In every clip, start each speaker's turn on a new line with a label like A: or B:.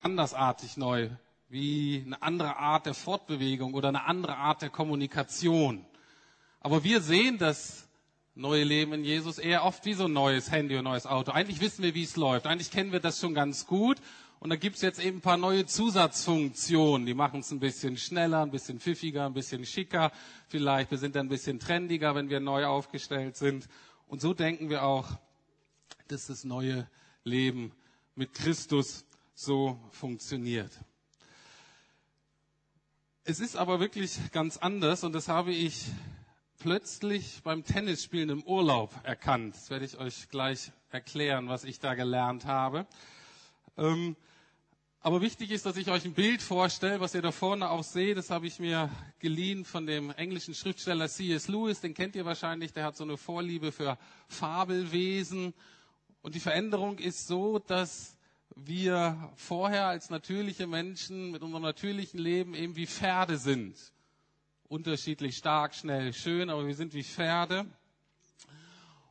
A: andersartig neu, wie eine andere Art der Fortbewegung oder eine andere Art der Kommunikation. Aber wir sehen das neue Leben in Jesus eher oft wie so ein neues Handy und neues Auto. Eigentlich wissen wir, wie es läuft. Eigentlich kennen wir das schon ganz gut. Und da gibt's jetzt eben ein paar neue Zusatzfunktionen. Die machen es ein bisschen schneller, ein bisschen pfiffiger, ein bisschen schicker. Vielleicht, wir sind dann ein bisschen trendiger, wenn wir neu aufgestellt sind. Und so denken wir auch, dass das neue Leben mit Christus so funktioniert. Es ist aber wirklich ganz anders und das habe ich plötzlich beim Tennisspielen im Urlaub erkannt. Das werde ich euch gleich erklären, was ich da gelernt habe. Ähm, aber wichtig ist, dass ich euch ein Bild vorstelle, was ihr da vorne auch seht. Das habe ich mir geliehen von dem englischen Schriftsteller C.S. Lewis. Den kennt ihr wahrscheinlich. Der hat so eine Vorliebe für Fabelwesen. Und die Veränderung ist so, dass wir vorher als natürliche Menschen mit unserem natürlichen Leben eben wie Pferde sind. Unterschiedlich stark, schnell, schön, aber wir sind wie Pferde.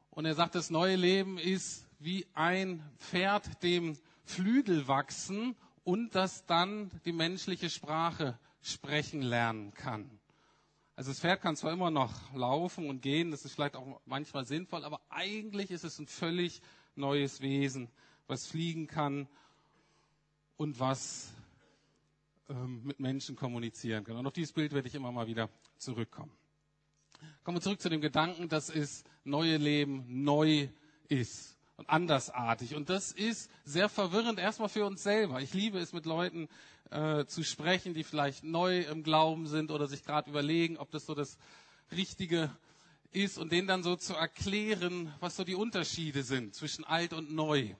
A: Und er sagt, das neue Leben ist wie ein Pferd, dem Flügel wachsen und das dann die menschliche Sprache sprechen lernen kann. Also das Pferd kann zwar immer noch laufen und gehen, das ist vielleicht auch manchmal sinnvoll, aber eigentlich ist es ein völlig neues Wesen, was fliegen kann und was ähm, mit Menschen kommunizieren kann. Und auf dieses Bild werde ich immer mal wieder zurückkommen. Kommen wir zurück zu dem Gedanken, dass es neue Leben neu ist und andersartig. Und das ist sehr verwirrend erstmal für uns selber. Ich liebe es, mit Leuten äh, zu sprechen, die vielleicht neu im Glauben sind oder sich gerade überlegen, ob das so das Richtige ist und denen dann so zu erklären, was so die Unterschiede sind zwischen alt und neu.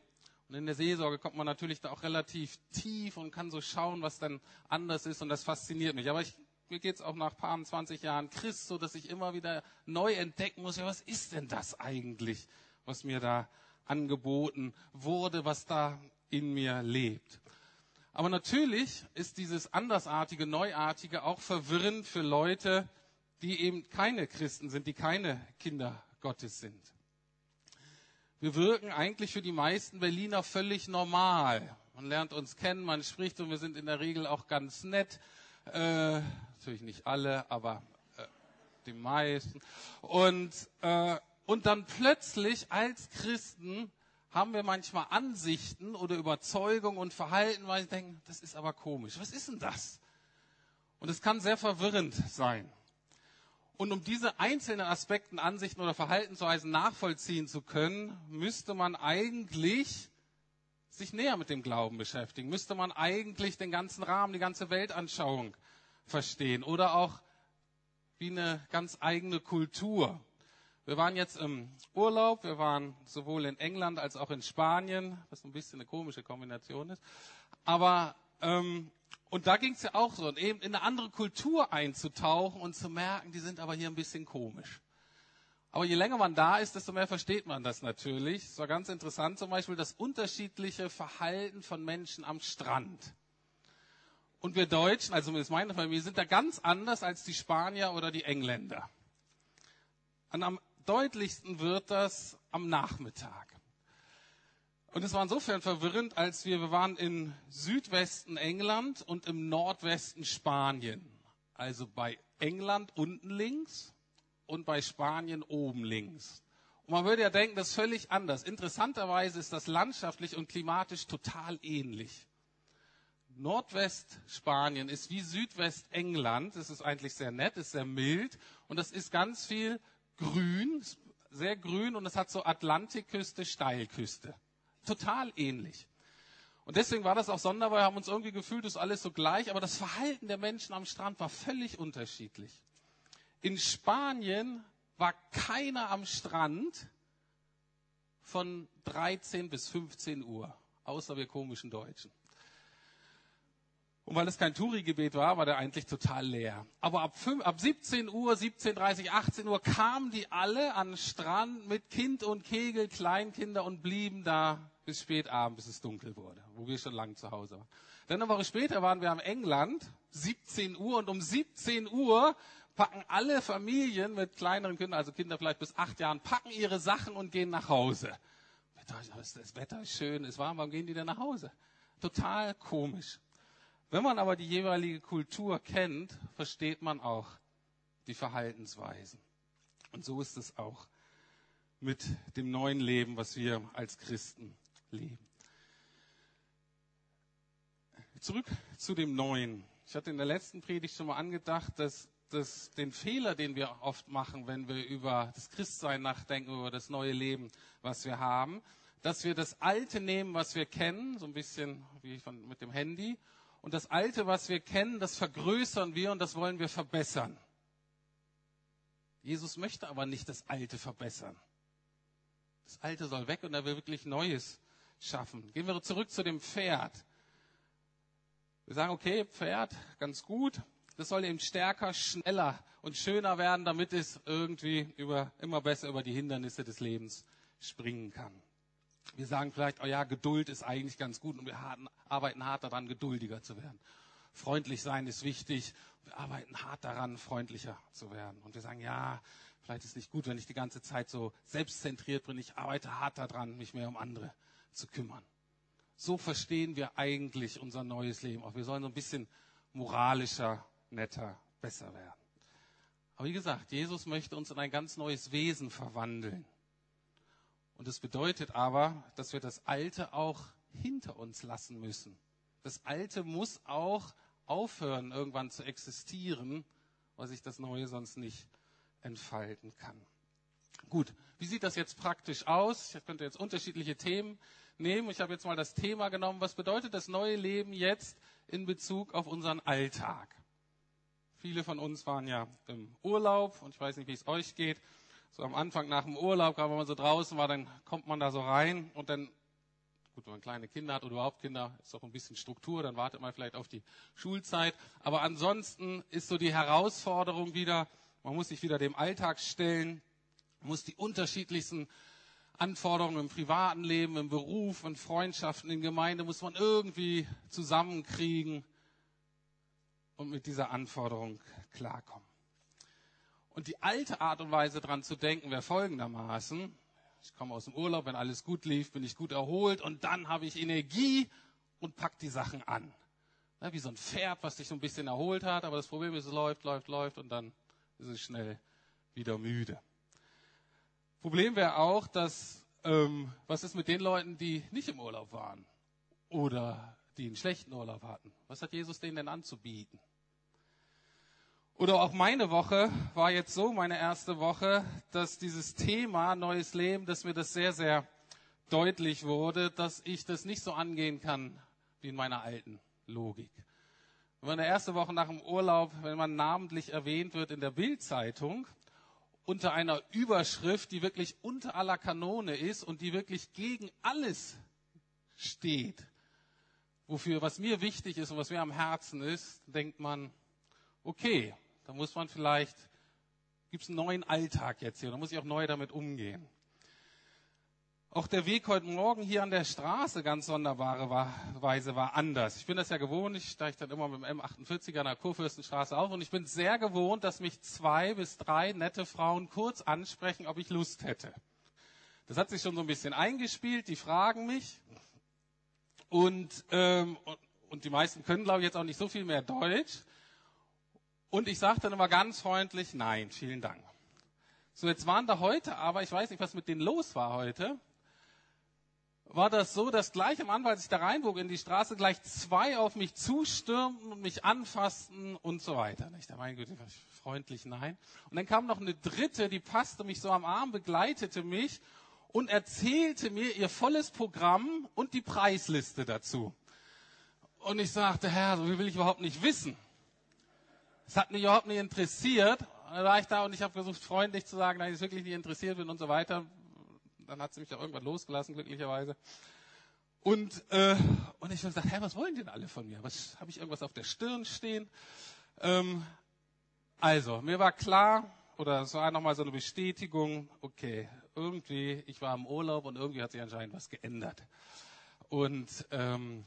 A: Und in der Seelsorge kommt man natürlich da auch relativ tief und kann so schauen, was dann anders ist und das fasziniert mich. Aber ich, mir geht's auch nach paar 20 Jahren Christ so, dass ich immer wieder neu entdecken muss, ja, was ist denn das eigentlich, was mir da angeboten wurde, was da in mir lebt. Aber natürlich ist dieses andersartige, neuartige auch verwirrend für Leute, die eben keine Christen sind, die keine Kinder Gottes sind. Wir wirken eigentlich für die meisten Berliner völlig normal. Man lernt uns kennen, man spricht und wir sind in der Regel auch ganz nett. Äh, natürlich nicht alle, aber äh, die meisten. Und, äh, und dann plötzlich als Christen haben wir manchmal Ansichten oder Überzeugungen und Verhalten, weil wir denken, das ist aber komisch. Was ist denn das? Und es kann sehr verwirrend sein. Und um diese einzelnen Aspekten, Ansichten oder Verhaltensweisen nachvollziehen zu können, müsste man eigentlich sich näher mit dem Glauben beschäftigen, müsste man eigentlich den ganzen Rahmen, die ganze Weltanschauung verstehen oder auch wie eine ganz eigene Kultur. Wir waren jetzt im Urlaub, wir waren sowohl in England als auch in Spanien, was ein bisschen eine komische Kombination ist. Aber ähm, und da ging es ja auch so, eben in eine andere Kultur einzutauchen und zu merken, die sind aber hier ein bisschen komisch. Aber je länger man da ist, desto mehr versteht man das natürlich. Es war ganz interessant zum Beispiel das unterschiedliche Verhalten von Menschen am Strand. Und wir Deutschen, also zumindest meine Familie, sind da ganz anders als die Spanier oder die Engländer. Und am deutlichsten wird das am Nachmittag. Und es war insofern verwirrend, als wir, wir waren in Südwesten England und im Nordwesten Spanien. Also bei England unten links und bei Spanien oben links. Und man würde ja denken, das ist völlig anders. Interessanterweise ist das landschaftlich und klimatisch total ähnlich. Nordwestspanien ist wie Südwestengland. Es ist eigentlich sehr nett, ist sehr mild und das ist ganz viel grün, sehr grün und es hat so Atlantikküste, Steilküste total ähnlich. Und deswegen war das auch sonderbar, wir haben uns irgendwie gefühlt, das ist alles so gleich, aber das Verhalten der Menschen am Strand war völlig unterschiedlich. In Spanien war keiner am Strand von 13 bis 15 Uhr, außer wir komischen Deutschen. Und weil es kein Touri-Gebet war, war der eigentlich total leer. Aber ab, 5, ab 17 Uhr, 17.30 18 Uhr kamen die alle an den Strand mit Kind und Kegel, Kleinkinder und blieben da bis spät abend, bis es dunkel wurde, wo wir schon lange zu Hause waren. Dann eine Woche später waren wir am England, 17 Uhr, und um 17 Uhr packen alle Familien mit kleineren Kindern, also Kinder vielleicht bis acht Jahren, packen ihre Sachen und gehen nach Hause. Das Wetter ist schön, es ist warm, warum gehen die denn nach Hause? Total komisch. Wenn man aber die jeweilige Kultur kennt, versteht man auch die Verhaltensweisen. Und so ist es auch mit dem neuen Leben, was wir als Christen leben. Zurück zu dem Neuen. Ich hatte in der letzten Predigt schon mal angedacht, dass, dass den Fehler, den wir oft machen, wenn wir über das Christsein nachdenken, über das neue Leben, was wir haben, dass wir das Alte nehmen, was wir kennen, so ein bisschen wie von, mit dem Handy, und das Alte, was wir kennen, das vergrößern wir und das wollen wir verbessern. Jesus möchte aber nicht das Alte verbessern. Das Alte soll weg und er will wirklich Neues schaffen. Gehen wir zurück zu dem Pferd. Wir sagen, okay, Pferd, ganz gut. Das soll eben stärker, schneller und schöner werden, damit es irgendwie über, immer besser über die Hindernisse des Lebens springen kann. Wir sagen vielleicht, oh ja, Geduld ist eigentlich ganz gut und wir arbeiten hart daran, geduldiger zu werden. Freundlich sein ist wichtig. Wir arbeiten hart daran, freundlicher zu werden. Und wir sagen, ja, vielleicht ist es nicht gut, wenn ich die ganze Zeit so selbstzentriert bin. Ich arbeite hart daran, mich mehr um andere zu kümmern. So verstehen wir eigentlich unser neues Leben. Auch wir sollen so ein bisschen moralischer, netter, besser werden. Aber wie gesagt, Jesus möchte uns in ein ganz neues Wesen verwandeln. Und das bedeutet aber, dass wir das Alte auch hinter uns lassen müssen. Das Alte muss auch aufhören, irgendwann zu existieren, weil sich das Neue sonst nicht entfalten kann. Gut, wie sieht das jetzt praktisch aus? Ich könnte jetzt unterschiedliche Themen nehmen. Ich habe jetzt mal das Thema genommen, was bedeutet das neue Leben jetzt in Bezug auf unseren Alltag? Viele von uns waren ja im Urlaub und ich weiß nicht, wie es euch geht. So am Anfang nach dem Urlaub, gerade wenn man so draußen war, dann kommt man da so rein und dann Gut, wenn man kleine Kinder hat oder überhaupt Kinder, ist doch ein bisschen Struktur, dann wartet man vielleicht auf die Schulzeit. Aber ansonsten ist so die Herausforderung wieder, man muss sich wieder dem Alltag stellen, muss die unterschiedlichsten Anforderungen im privaten Leben, im Beruf, in Freundschaften, in Gemeinde, muss man irgendwie zusammenkriegen und mit dieser Anforderung klarkommen. Und die alte Art und Weise dran zu denken wäre folgendermaßen, ich komme aus dem Urlaub, wenn alles gut lief, bin ich gut erholt und dann habe ich Energie und pack die Sachen an. Ja, wie so ein Pferd, was sich so ein bisschen erholt hat, aber das Problem ist, es läuft, läuft, läuft und dann ist es schnell wieder müde. Problem wäre auch, dass, ähm, was ist mit den Leuten, die nicht im Urlaub waren oder die einen schlechten Urlaub hatten? Was hat Jesus denen denn anzubieten? Oder auch meine Woche war jetzt so, meine erste Woche, dass dieses Thema neues Leben, dass mir das sehr, sehr deutlich wurde, dass ich das nicht so angehen kann wie in meiner alten Logik. Wenn man in der ersten Woche nach dem Urlaub, wenn man namentlich erwähnt wird in der Bildzeitung, unter einer Überschrift, die wirklich unter aller Kanone ist und die wirklich gegen alles steht, wofür, was mir wichtig ist und was mir am Herzen ist, denkt man, okay, da muss man vielleicht, gibt es einen neuen Alltag jetzt hier, da muss ich auch neu damit umgehen. Auch der Weg heute Morgen hier an der Straße ganz sonderbare Weise war anders. Ich bin das ja gewohnt, ich steige dann immer mit dem M48 an der Kurfürstenstraße auf und ich bin sehr gewohnt, dass mich zwei bis drei nette Frauen kurz ansprechen, ob ich Lust hätte. Das hat sich schon so ein bisschen eingespielt, die fragen mich und, ähm, und, und die meisten können, glaube ich, jetzt auch nicht so viel mehr Deutsch. Und ich sage dann immer ganz freundlich, nein, vielen Dank. So, jetzt waren da heute, aber ich weiß nicht, was mit denen los war heute, war das so, dass gleich am Anfang, als ich da reinbog in die Straße, gleich zwei auf mich zustürmten und mich anfassten und so weiter. Ich dachte, mein Gott, freundlich, nein. Und dann kam noch eine dritte, die passte mich so am Arm, begleitete mich und erzählte mir ihr volles Programm und die Preisliste dazu. Und ich sagte, Herr, so will ich überhaupt nicht wissen. Es hat mich überhaupt nicht interessiert. Dann war ich da und ich habe versucht, freundlich zu sagen, dass ich wirklich nicht interessiert bin und so weiter. Dann hat sie mich auch irgendwann losgelassen, glücklicherweise. Und, äh, und ich habe gesagt, Herr, was wollen denn alle von mir? Was Habe ich irgendwas auf der Stirn stehen? Ähm, also, mir war klar, oder es war nochmal so eine Bestätigung, okay, irgendwie, ich war im Urlaub und irgendwie hat sich anscheinend was geändert. Und ähm,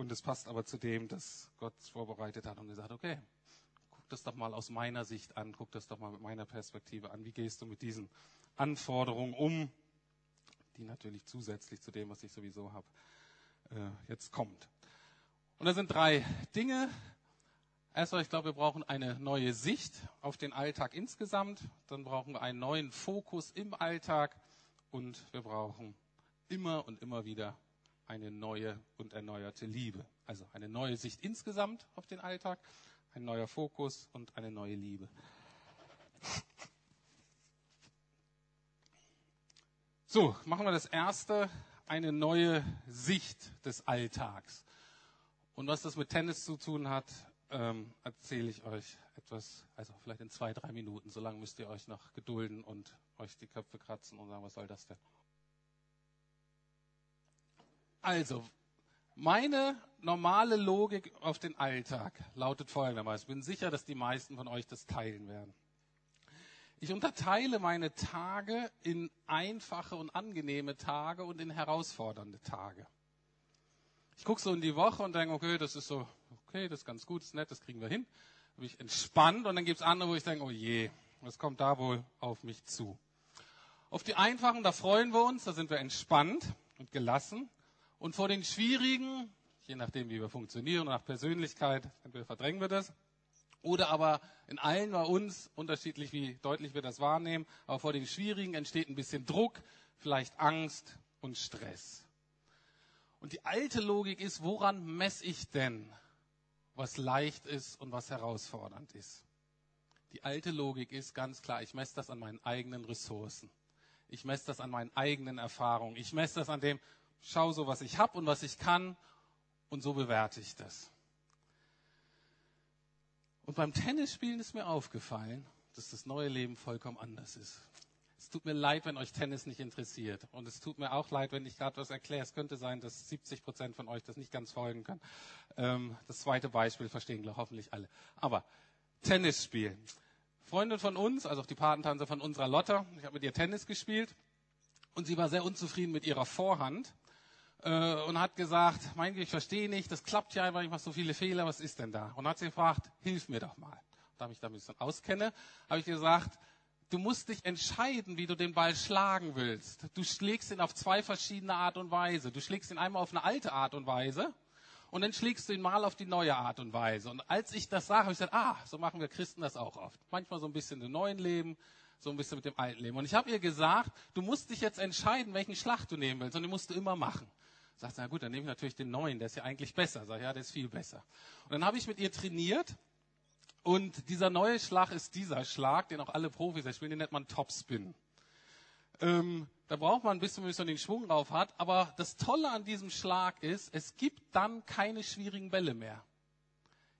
A: und es passt aber zu dem, dass Gott vorbereitet hat und gesagt, okay, das doch mal aus meiner Sicht an, guck das doch mal mit meiner Perspektive an. Wie gehst du mit diesen Anforderungen um, die natürlich zusätzlich zu dem, was ich sowieso habe, äh, jetzt kommt. Und da sind drei Dinge. Erstmal, ich glaube, wir brauchen eine neue Sicht auf den Alltag insgesamt. Dann brauchen wir einen neuen Fokus im Alltag. Und wir brauchen immer und immer wieder eine neue und erneuerte Liebe. Also eine neue Sicht insgesamt auf den Alltag, ein neuer Fokus und eine neue Liebe. So, machen wir das erste, eine neue Sicht des Alltags. Und was das mit Tennis zu tun hat, ähm, erzähle ich euch etwas, also vielleicht in zwei, drei Minuten. So lange müsst ihr euch noch gedulden und euch die Köpfe kratzen und sagen, was soll das denn? Also, meine normale Logik auf den Alltag lautet folgendermaßen. Ich bin sicher, dass die meisten von euch das teilen werden. Ich unterteile meine Tage in einfache und angenehme Tage und in herausfordernde Tage. Ich gucke so in die Woche und denke, okay, das ist so, okay, das ist ganz gut, das ist nett, das kriegen wir hin. Bin ich entspannt und dann gibt es andere, wo ich denke, oh je, was kommt da wohl auf mich zu? Auf die einfachen, da freuen wir uns, da sind wir entspannt und gelassen. Und vor den schwierigen, je nachdem, wie wir funktionieren, nach Persönlichkeit, entweder verdrängen wir das, oder aber in allen bei uns, unterschiedlich wie deutlich wir das wahrnehmen, aber vor den schwierigen entsteht ein bisschen Druck, vielleicht Angst und Stress. Und die alte Logik ist, woran messe ich denn, was leicht ist und was herausfordernd ist? Die alte Logik ist ganz klar, ich messe das an meinen eigenen Ressourcen. Ich messe das an meinen eigenen Erfahrungen. Ich messe das an dem, schau so, was ich habe und was ich kann und so bewerte ich das. Und beim Tennisspielen ist mir aufgefallen, dass das neue Leben vollkommen anders ist. Es tut mir leid, wenn euch Tennis nicht interessiert. Und es tut mir auch leid, wenn ich gerade was erkläre. Es könnte sein, dass 70 Prozent von euch das nicht ganz folgen können. Ähm, das zweite Beispiel verstehen glaube hoffentlich alle. Aber Tennis spielen. Freundin von uns, also auch die Patentante von unserer Lotta, ich habe mit ihr Tennis gespielt und sie war sehr unzufrieden mit ihrer Vorhand äh, und hat gesagt, mein Gott, ich verstehe nicht, das klappt ja einfach, ich mache so viele Fehler, was ist denn da? Und hat sie gefragt, hilf mir doch mal. Da ich da ein bisschen auskenne, habe ich gesagt, du musst dich entscheiden, wie du den Ball schlagen willst. Du schlägst ihn auf zwei verschiedene Art und Weise. Du schlägst ihn einmal auf eine alte Art und Weise und dann schlägst du ihn mal auf die neue Art und Weise. Und als ich das sage, habe ich gesagt, ah, so machen wir Christen das auch oft. Manchmal so ein bisschen im neuen Leben, so ein bisschen mit dem alten Leben. Und ich habe ihr gesagt, du musst dich jetzt entscheiden, welchen Schlag du nehmen willst. Und den musst du immer machen. Sagt sie, na gut, dann nehme ich natürlich den neuen, der ist ja eigentlich besser. Sag ja, der ist viel besser. Und dann habe ich mit ihr trainiert. Und dieser neue Schlag ist dieser Schlag, den auch alle Profis spielen, den nennt man Topspin. Ähm, da braucht man ein bisschen, bis man den Schwung drauf hat. Aber das Tolle an diesem Schlag ist, es gibt dann keine schwierigen Bälle mehr.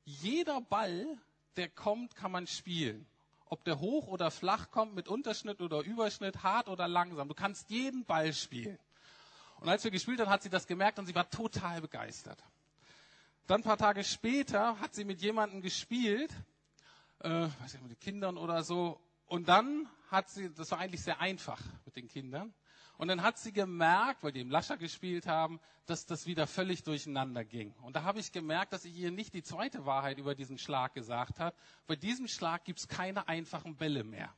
A: Jeder Ball, der kommt, kann man spielen. Ob der hoch oder flach kommt, mit Unterschnitt oder Überschnitt, hart oder langsam. Du kannst jeden Ball spielen. Und als wir gespielt haben, hat sie das gemerkt und sie war total begeistert. Dann ein paar Tage später hat sie mit jemandem gespielt, äh, weiß ich, mit den Kindern oder so. Und dann hat sie, das war eigentlich sehr einfach mit den Kindern. Und dann hat sie gemerkt, weil die im Lascher gespielt haben, dass das wieder völlig durcheinander ging. Und da habe ich gemerkt, dass ich ihr nicht die zweite Wahrheit über diesen Schlag gesagt habe. Bei diesem Schlag gibt es keine einfachen Bälle mehr.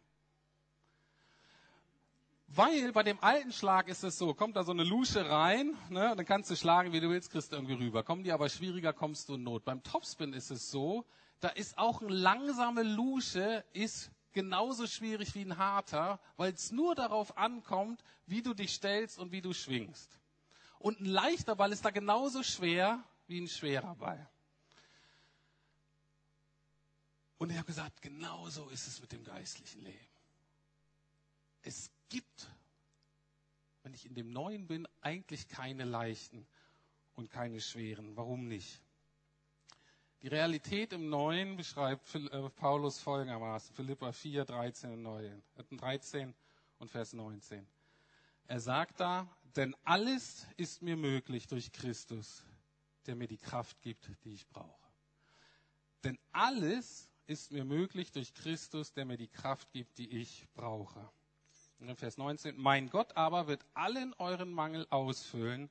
A: Weil bei dem alten Schlag ist es so, kommt da so eine Lusche rein, ne, dann kannst du schlagen, wie du willst, kriegst du irgendwie rüber. Kommen die aber schwieriger, kommst du in Not. Beim Topspin ist es so, da ist auch eine langsame Lusche, ist genauso schwierig wie ein harter, weil es nur darauf ankommt, wie du dich stellst und wie du schwingst. Und ein leichter Ball ist da genauso schwer wie ein schwerer Ball. Und ich habe gesagt, genauso ist es mit dem geistlichen Leben. Es gibt, wenn ich in dem Neuen bin, eigentlich keine leichten und keine schweren. Warum nicht? Die Realität im Neuen beschreibt äh, Paulus folgendermaßen, Philippa 4, 13 und 13 äh, und Vers 19. Er sagt da, denn alles ist mir möglich durch Christus, der mir die Kraft gibt, die ich brauche. Denn alles ist mir möglich durch Christus, der mir die Kraft gibt, die ich brauche. In Vers 19, mein Gott aber wird allen euren Mangel ausfüllen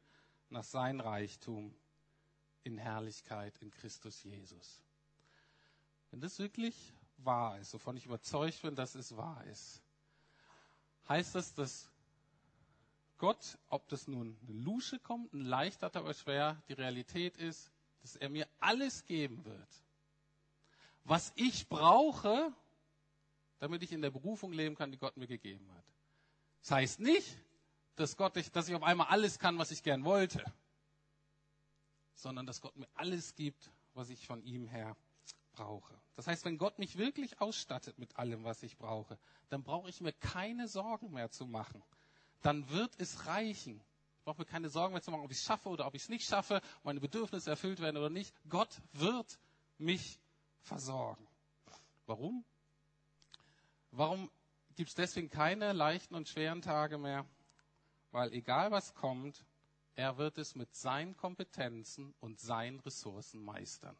A: nach seinem Reichtum in Herrlichkeit in Christus Jesus. Wenn das wirklich wahr ist, wovon ich überzeugt bin, dass es wahr ist, heißt das, dass Gott, ob das nun eine Lusche kommt, ein leichter oder schwer, die Realität ist, dass er mir alles geben wird. Was ich brauche, damit ich in der Berufung leben kann, die Gott mir gegeben hat. Das heißt nicht, dass, Gott, dass ich auf einmal alles kann, was ich gern wollte, sondern dass Gott mir alles gibt, was ich von ihm her brauche. Das heißt, wenn Gott mich wirklich ausstattet mit allem, was ich brauche, dann brauche ich mir keine Sorgen mehr zu machen. Dann wird es reichen. Ich brauche mir keine Sorgen mehr zu machen, ob ich es schaffe oder ob ich es nicht schaffe, meine Bedürfnisse erfüllt werden oder nicht. Gott wird mich versorgen. Warum? Warum gibt es deswegen keine leichten und schweren Tage mehr? Weil egal was kommt, er wird es mit seinen Kompetenzen und seinen Ressourcen meistern.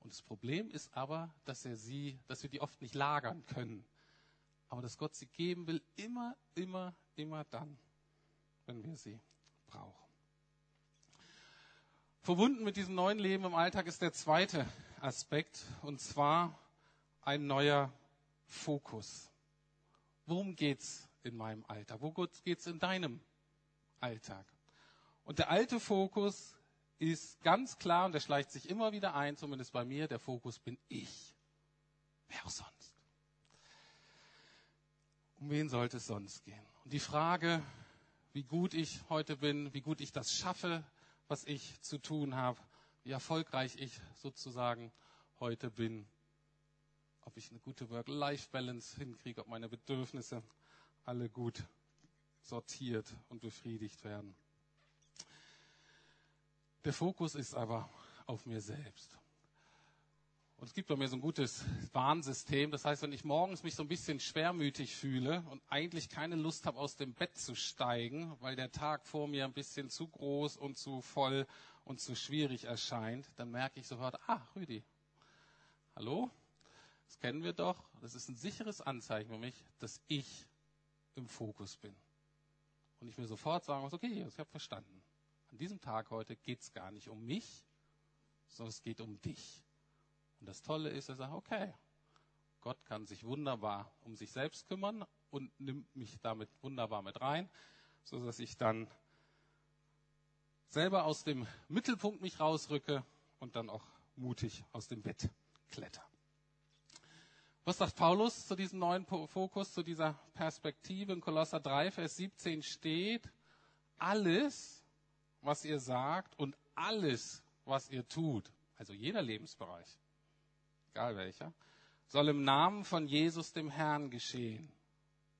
A: Und das Problem ist aber, dass er sie, dass wir die oft nicht lagern können. Aber dass Gott sie geben will, immer, immer, immer dann, wenn wir sie brauchen. Verbunden mit diesem neuen Leben im Alltag ist der zweite Aspekt, und zwar ein neuer Fokus. Worum geht's in meinem Alltag? Wo geht's in deinem Alltag? Und der alte Fokus ist ganz klar, und der schleicht sich immer wieder ein, zumindest bei mir, der Fokus bin ich. Wer auch sonst? Um wen sollte es sonst gehen? Und die Frage, wie gut ich heute bin, wie gut ich das schaffe, was ich zu tun habe, wie erfolgreich ich sozusagen heute bin, ob ich eine gute Work-Life-Balance hinkriege, ob meine Bedürfnisse alle gut sortiert und befriedigt werden. Der Fokus ist aber auf mir selbst. Und es gibt bei mir so ein gutes Warnsystem. Das heißt, wenn ich morgens mich so ein bisschen schwermütig fühle und eigentlich keine Lust habe, aus dem Bett zu steigen, weil der Tag vor mir ein bisschen zu groß und zu voll und zu schwierig erscheint, dann merke ich sofort, ah, Rüdi, hallo? Das kennen wir doch. Das ist ein sicheres Anzeichen für mich, dass ich im Fokus bin. Und ich mir sofort sagen muss, okay, ich habe verstanden. An diesem Tag heute geht es gar nicht um mich, sondern es geht um dich. Und das Tolle ist, er sagt, okay, Gott kann sich wunderbar um sich selbst kümmern und nimmt mich damit wunderbar mit rein, so dass ich dann selber aus dem Mittelpunkt mich rausrücke und dann auch mutig aus dem Bett kletter. Was sagt Paulus zu diesem neuen Fokus, zu dieser Perspektive? In Kolosser 3, Vers 17 steht, alles, was ihr sagt und alles, was ihr tut, also jeder Lebensbereich, egal welcher, soll im Namen von Jesus dem Herrn geschehen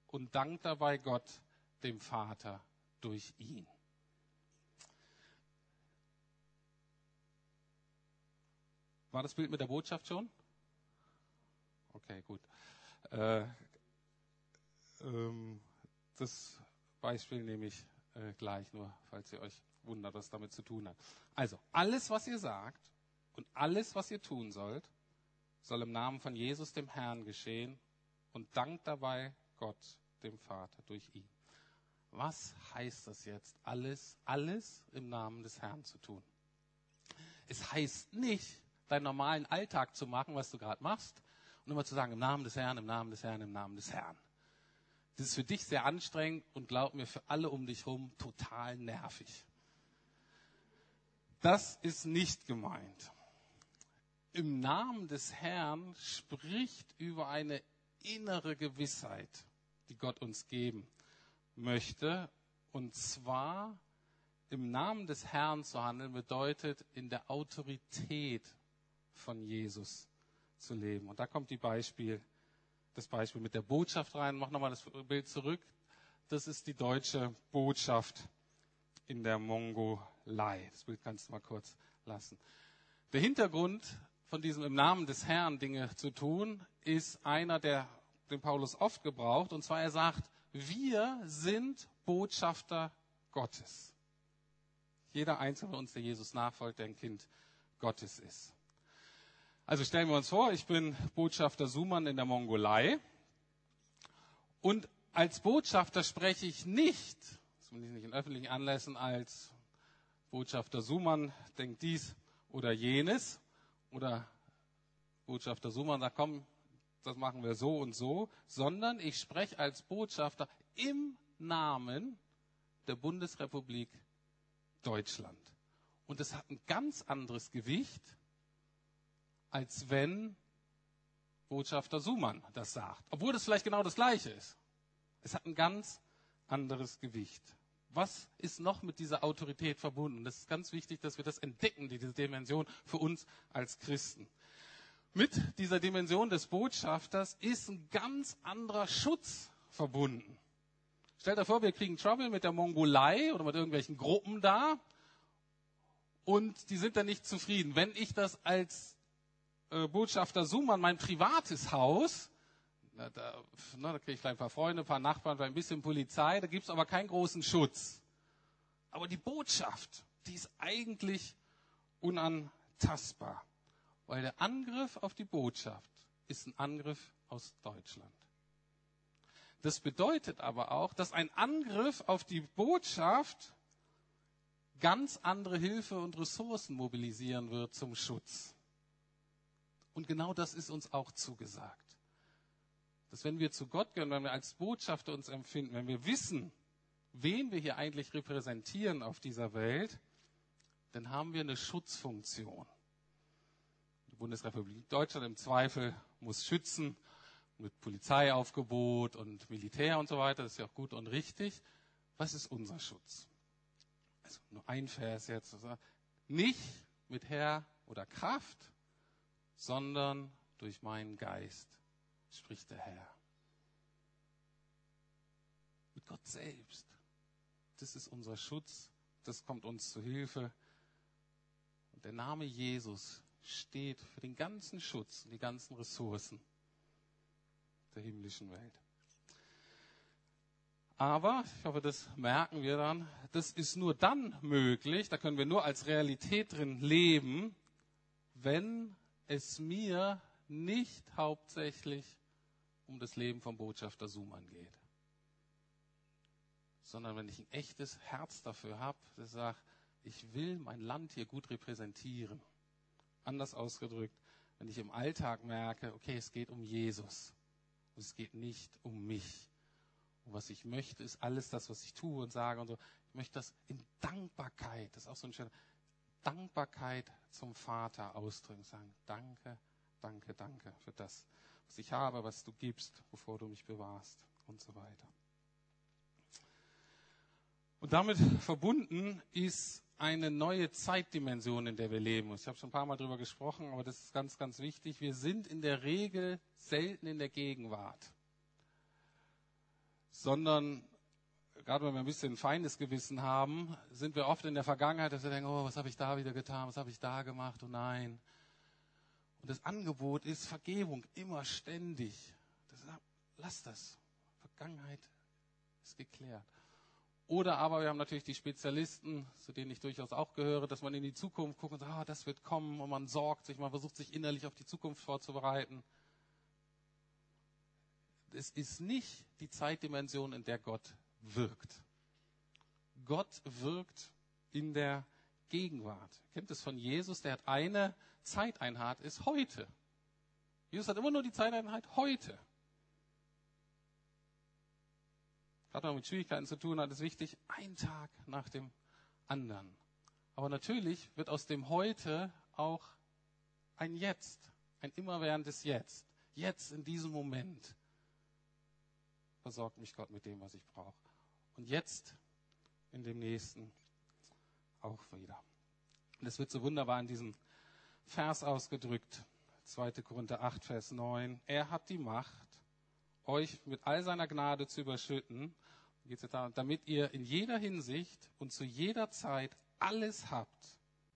A: und dankt dabei Gott, dem Vater, durch ihn. War das Bild mit der Botschaft schon? Okay, gut. Äh, ähm, das Beispiel nehme ich äh, gleich nur, falls ihr euch wundert, was damit zu tun hat. Also, alles, was ihr sagt und alles, was ihr tun sollt, soll im Namen von Jesus, dem Herrn, geschehen und dankt dabei Gott, dem Vater, durch ihn. Was heißt das jetzt, alles, alles im Namen des Herrn zu tun? Es heißt nicht, deinen normalen Alltag zu machen, was du gerade machst, und immer zu sagen, im Namen des Herrn, im Namen des Herrn, im Namen des Herrn. Das ist für dich sehr anstrengend und glaub mir, für alle um dich herum total nervig. Das ist nicht gemeint. Im Namen des Herrn spricht über eine innere Gewissheit, die Gott uns geben möchte. Und zwar im Namen des Herrn zu handeln bedeutet in der Autorität von Jesus zu leben. Und da kommt die Beispiel, das Beispiel mit der Botschaft rein. Mach nochmal das Bild zurück. Das ist die deutsche Botschaft in der Mongolei. Das Bild kannst du mal kurz lassen. Der Hintergrund von diesem im Namen des Herrn Dinge zu tun, ist einer, der den Paulus oft gebraucht. Und zwar er sagt, wir sind Botschafter Gottes. Jeder einzelne von uns, der Jesus nachfolgt, der ein Kind Gottes ist. Also stellen wir uns vor, ich bin Botschafter Suman in der Mongolei. Und als Botschafter spreche ich nicht, zumindest nicht in öffentlichen Anlässen, als Botschafter Suman denkt dies oder jenes. Oder Botschafter Suman sagt, komm, das machen wir so und so, sondern ich spreche als Botschafter im Namen der Bundesrepublik Deutschland. Und es hat ein ganz anderes Gewicht, als wenn Botschafter Sumann das sagt. Obwohl das vielleicht genau das Gleiche ist. Es hat ein ganz anderes Gewicht. Was ist noch mit dieser Autorität verbunden? Das ist ganz wichtig, dass wir das entdecken, diese Dimension für uns als Christen. Mit dieser Dimension des Botschafters ist ein ganz anderer Schutz verbunden. Stellt euch vor, wir kriegen Trouble mit der Mongolei oder mit irgendwelchen Gruppen da und die sind dann nicht zufrieden. Wenn ich das als äh, Botschafter Suman mein privates Haus, na, da, na, da kriege ich vielleicht ein paar Freunde, ein paar Nachbarn, ein bisschen Polizei, da gibt es aber keinen großen Schutz. Aber die Botschaft, die ist eigentlich unantastbar. Weil der Angriff auf die Botschaft ist ein Angriff aus Deutschland. Das bedeutet aber auch, dass ein Angriff auf die Botschaft ganz andere Hilfe und Ressourcen mobilisieren wird zum Schutz. Und genau das ist uns auch zugesagt. Dass wenn wir zu Gott gehören, wenn wir als Botschafter uns empfinden, wenn wir wissen, wen wir hier eigentlich repräsentieren auf dieser Welt, dann haben wir eine Schutzfunktion. Die Bundesrepublik Deutschland im Zweifel muss schützen mit Polizeiaufgebot und Militär und so weiter. Das ist ja auch gut und richtig. Was ist unser Schutz? Also nur ein Vers jetzt. Nicht mit Herr oder Kraft, sondern durch meinen Geist, spricht der Herr. Mit Gott selbst. Das ist unser Schutz. Das kommt uns zu Hilfe. Und der Name Jesus steht für den ganzen Schutz und die ganzen Ressourcen der himmlischen Welt. Aber, ich hoffe, das merken wir dann, das ist nur dann möglich, da können wir nur als Realität drin leben, wenn es mir nicht hauptsächlich um das Leben vom Botschafter Suman geht, sondern wenn ich ein echtes Herz dafür habe, das sagt, ich will mein Land hier gut repräsentieren. Anders ausgedrückt, wenn ich im Alltag merke, okay, es geht um Jesus. Es geht nicht um mich. Und was ich möchte, ist alles das, was ich tue und sage und so. Ich möchte das in Dankbarkeit, das ist auch so ein schöner, Dankbarkeit zum Vater ausdrücken. Sagen, danke, danke, danke für das, was ich habe, was du gibst, bevor du mich bewahrst und so weiter. Und damit verbunden ist eine neue Zeitdimension, in der wir leben. Ich habe schon ein paar Mal darüber gesprochen, aber das ist ganz, ganz wichtig. Wir sind in der Regel selten in der Gegenwart, sondern gerade wenn wir ein bisschen feines Gewissen haben, sind wir oft in der Vergangenheit, dass wir denken, oh, was habe ich da wieder getan, was habe ich da gemacht, oh nein. Und das Angebot ist Vergebung, immer ständig. Das, lass das. Vergangenheit ist geklärt. Oder aber wir haben natürlich die Spezialisten, zu denen ich durchaus auch gehöre, dass man in die Zukunft guckt und sagt, ah, das wird kommen und man sorgt sich, man versucht sich innerlich auf die Zukunft vorzubereiten. Es ist nicht die Zeitdimension, in der Gott wirkt. Gott wirkt in der Gegenwart. Kennt es von Jesus, der hat eine Zeiteinheit, ist heute. Jesus hat immer nur die Zeiteinheit heute. Gerade wenn man mit Schwierigkeiten zu tun hat, ist wichtig, ein Tag nach dem anderen. Aber natürlich wird aus dem Heute auch ein Jetzt, ein immerwährendes Jetzt. Jetzt in diesem Moment versorgt mich Gott mit dem, was ich brauche. Und jetzt in dem nächsten auch wieder. Und es wird so wunderbar in diesem Vers ausgedrückt. 2. Korinther 8, Vers 9. Er hat die Macht, euch mit all seiner Gnade zu überschütten, damit ihr in jeder Hinsicht und zu jeder Zeit alles habt,